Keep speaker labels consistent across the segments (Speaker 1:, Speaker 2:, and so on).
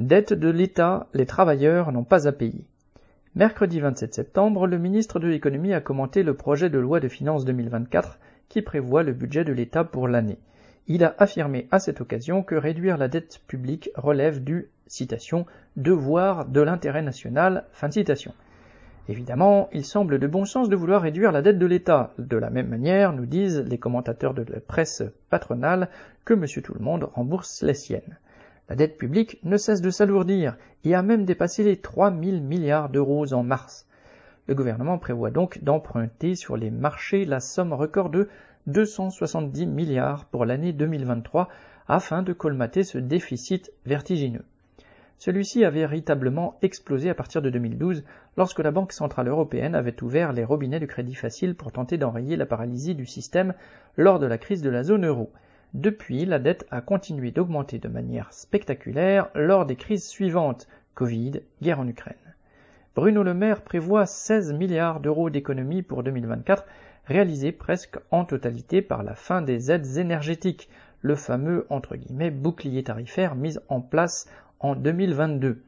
Speaker 1: Dette de l'État, les travailleurs n'ont pas à payer. Mercredi 27 septembre, le ministre de l'économie a commenté le projet de loi de finances 2024 qui prévoit le budget de l'État pour l'année. Il a affirmé à cette occasion que réduire la dette publique relève du, devoir de l'intérêt national. Évidemment, il semble de bon sens de vouloir réduire la dette de l'État. De la même manière, nous disent les commentateurs de la presse patronale, que Monsieur Tout-le-Monde rembourse les siennes. La dette publique ne cesse de s'alourdir et a même dépassé les 3 000 milliards d'euros en mars. Le gouvernement prévoit donc d'emprunter sur les marchés la somme record de 270 milliards pour l'année 2023 afin de colmater ce déficit vertigineux. Celui-ci a véritablement explosé à partir de 2012 lorsque la Banque centrale européenne avait ouvert les robinets du crédit facile pour tenter d'enrayer la paralysie du système lors de la crise de la zone euro. Depuis, la dette a continué d'augmenter de manière spectaculaire lors des crises suivantes Covid, guerre en Ukraine. Bruno Le Maire prévoit 16 milliards d'euros d'économies pour 2024, réalisées presque en totalité par la fin des aides énergétiques, le fameux entre guillemets bouclier tarifaire mis en place en 2022.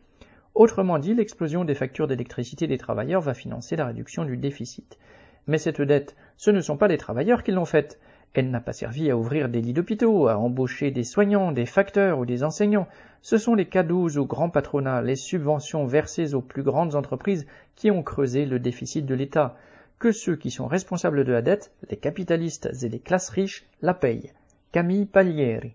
Speaker 1: Autrement dit, l'explosion des factures d'électricité des travailleurs va financer la réduction du déficit. Mais cette dette, ce ne sont pas les travailleurs qui l'ont faite, elle n'a pas servi à ouvrir des lits d'hôpitaux, à embaucher des soignants, des facteurs ou des enseignants. Ce sont les cadeaux aux grands patronats, les subventions versées aux plus grandes entreprises qui ont creusé le déficit de l'État. Que ceux qui sont responsables de la dette, les capitalistes et les classes riches, la payent. Camille Paglieri.